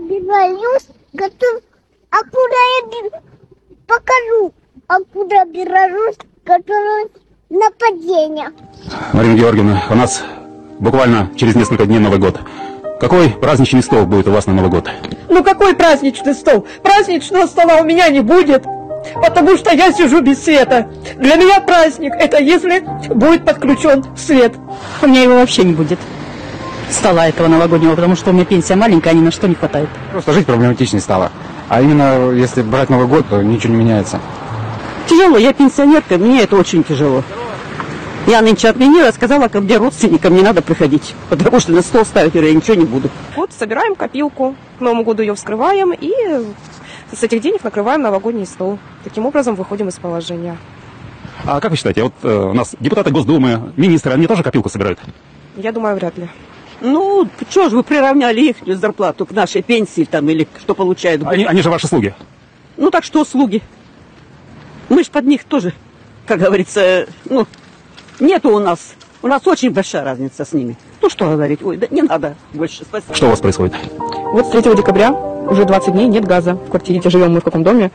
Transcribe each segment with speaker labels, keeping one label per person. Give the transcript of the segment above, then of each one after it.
Speaker 1: Беларусь готов, а куда я покажу, а куда Беларусь готовилась нападение.
Speaker 2: Марина Георгиевна, у нас буквально через несколько дней Новый год. Какой праздничный стол будет у вас на Новый год?
Speaker 3: Ну какой праздничный стол? Праздничного стола у меня не будет, потому что я сижу без света. Для меня праздник это если будет подключен свет.
Speaker 4: У меня его вообще не будет. Стола этого новогоднего, потому что у меня пенсия маленькая, а ни на что не хватает.
Speaker 5: Просто жить проблематичнее стало. А именно, если брать Новый год, то ничего не меняется.
Speaker 4: Тяжело, я пенсионерка, мне это очень тяжело. Я нынче отменила, сказала, ко мне родственникам не надо приходить, потому что на стол ставить я ничего не буду.
Speaker 6: Вот собираем копилку, к Новому году ее вскрываем и с этих денег накрываем новогодний стол. Таким образом выходим из положения.
Speaker 2: А как вы считаете, вот э, у нас депутаты Госдумы, министры, они тоже копилку собирают?
Speaker 6: Я думаю, вряд ли.
Speaker 4: Ну, что же вы приравняли их зарплату к нашей пенсии там или что получают?
Speaker 2: Они, они же ваши слуги.
Speaker 4: Ну так что, слуги? Мы ж под них тоже, как говорится, ну, нету у нас. У нас очень большая разница с ними. Ну что говорить, ой, да не надо больше, спасибо.
Speaker 2: Что у вас происходит?
Speaker 6: Вот с 3 декабря уже 20 дней нет газа в квартире, где живем мы в каком доме,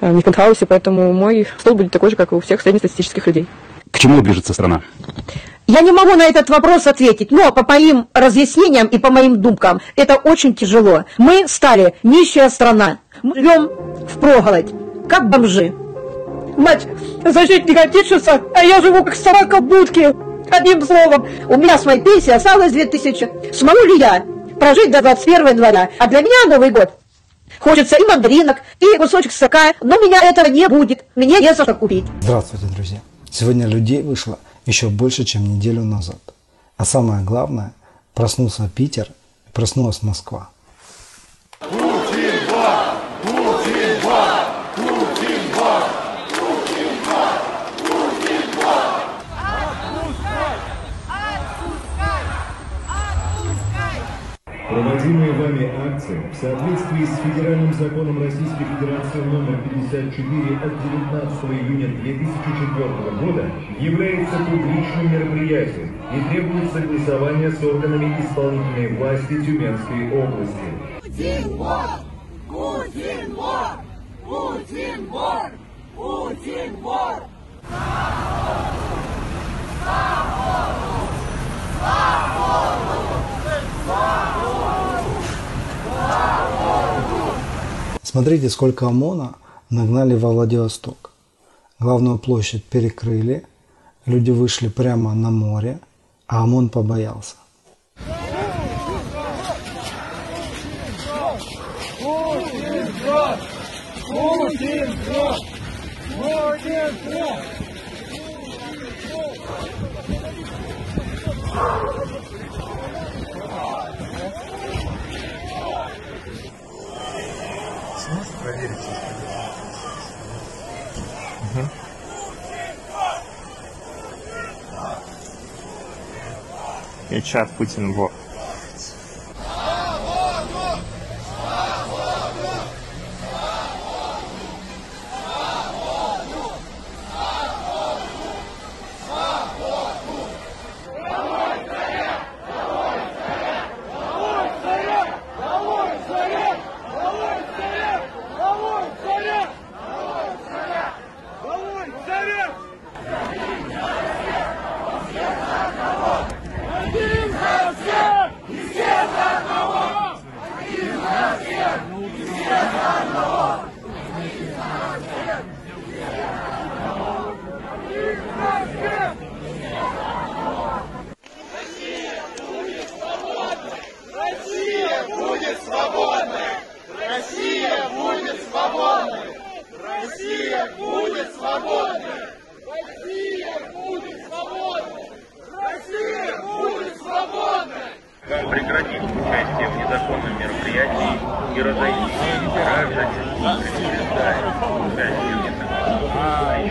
Speaker 6: э, не в пентхаусе, поэтому мой стол будет такой же, как и у всех среднестатистических людей.
Speaker 2: К чему движется страна?
Speaker 3: Я не могу на этот вопрос ответить, но по моим разъяснениям и по моим думкам это очень тяжело. Мы стали нищая страна. Мы живем в проголодь, как бомжи. Мать защитника тишится, а я живу как собака в будке. Одним словом, у меня с моей пенсии осталось 2000. Смогу ли я прожить до 21 января? А для меня Новый год Хочется и мандаринок, и кусочек сока, но меня этого не будет. Мне не за что купить.
Speaker 7: Здравствуйте, друзья! Сегодня людей вышло еще больше, чем неделю назад. А самое главное, проснулся Питер и проснулась Москва.
Speaker 8: Проводимые вами акции в соответствии с Федеральным законом Российской Федерации номер 54 от 19 июня 2004 года является публичным мероприятием и требует согласования с органами исполнительной власти Тюменской области.
Speaker 7: Смотрите, сколько ОМОНа нагнали во Владивосток. Главную площадь перекрыли, люди вышли прямо на море, а ОМОН побоялся.
Speaker 9: и чат Путин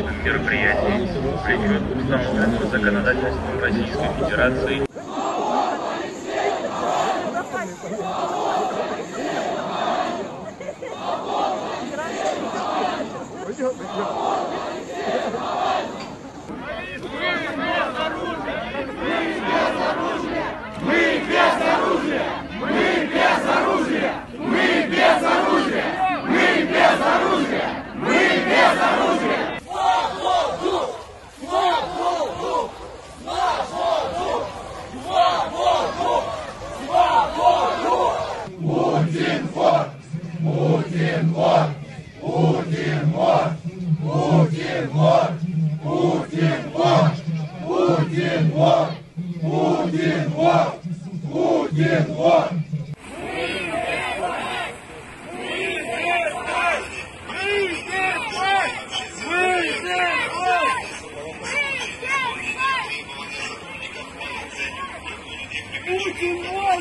Speaker 10: личном мероприятии влечет к установленному законодательством Российской Федерации
Speaker 11: Мы без Путин вор! Путин вор! Путин вор! Путин вор!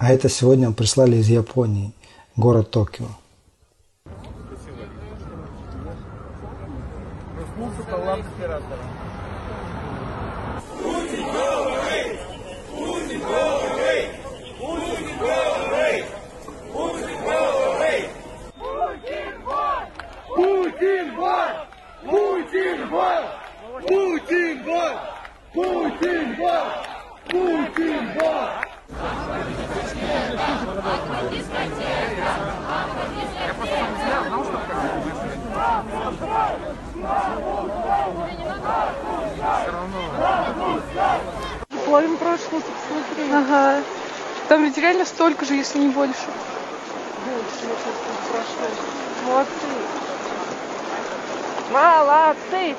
Speaker 7: А это сегодня прислали из Японии, город Токио.
Speaker 11: Половину прошлого, посмотри. Ага. Там ведь реально столько же, если не больше. Больше, я сейчас прошло. Молодцы. Молодцы.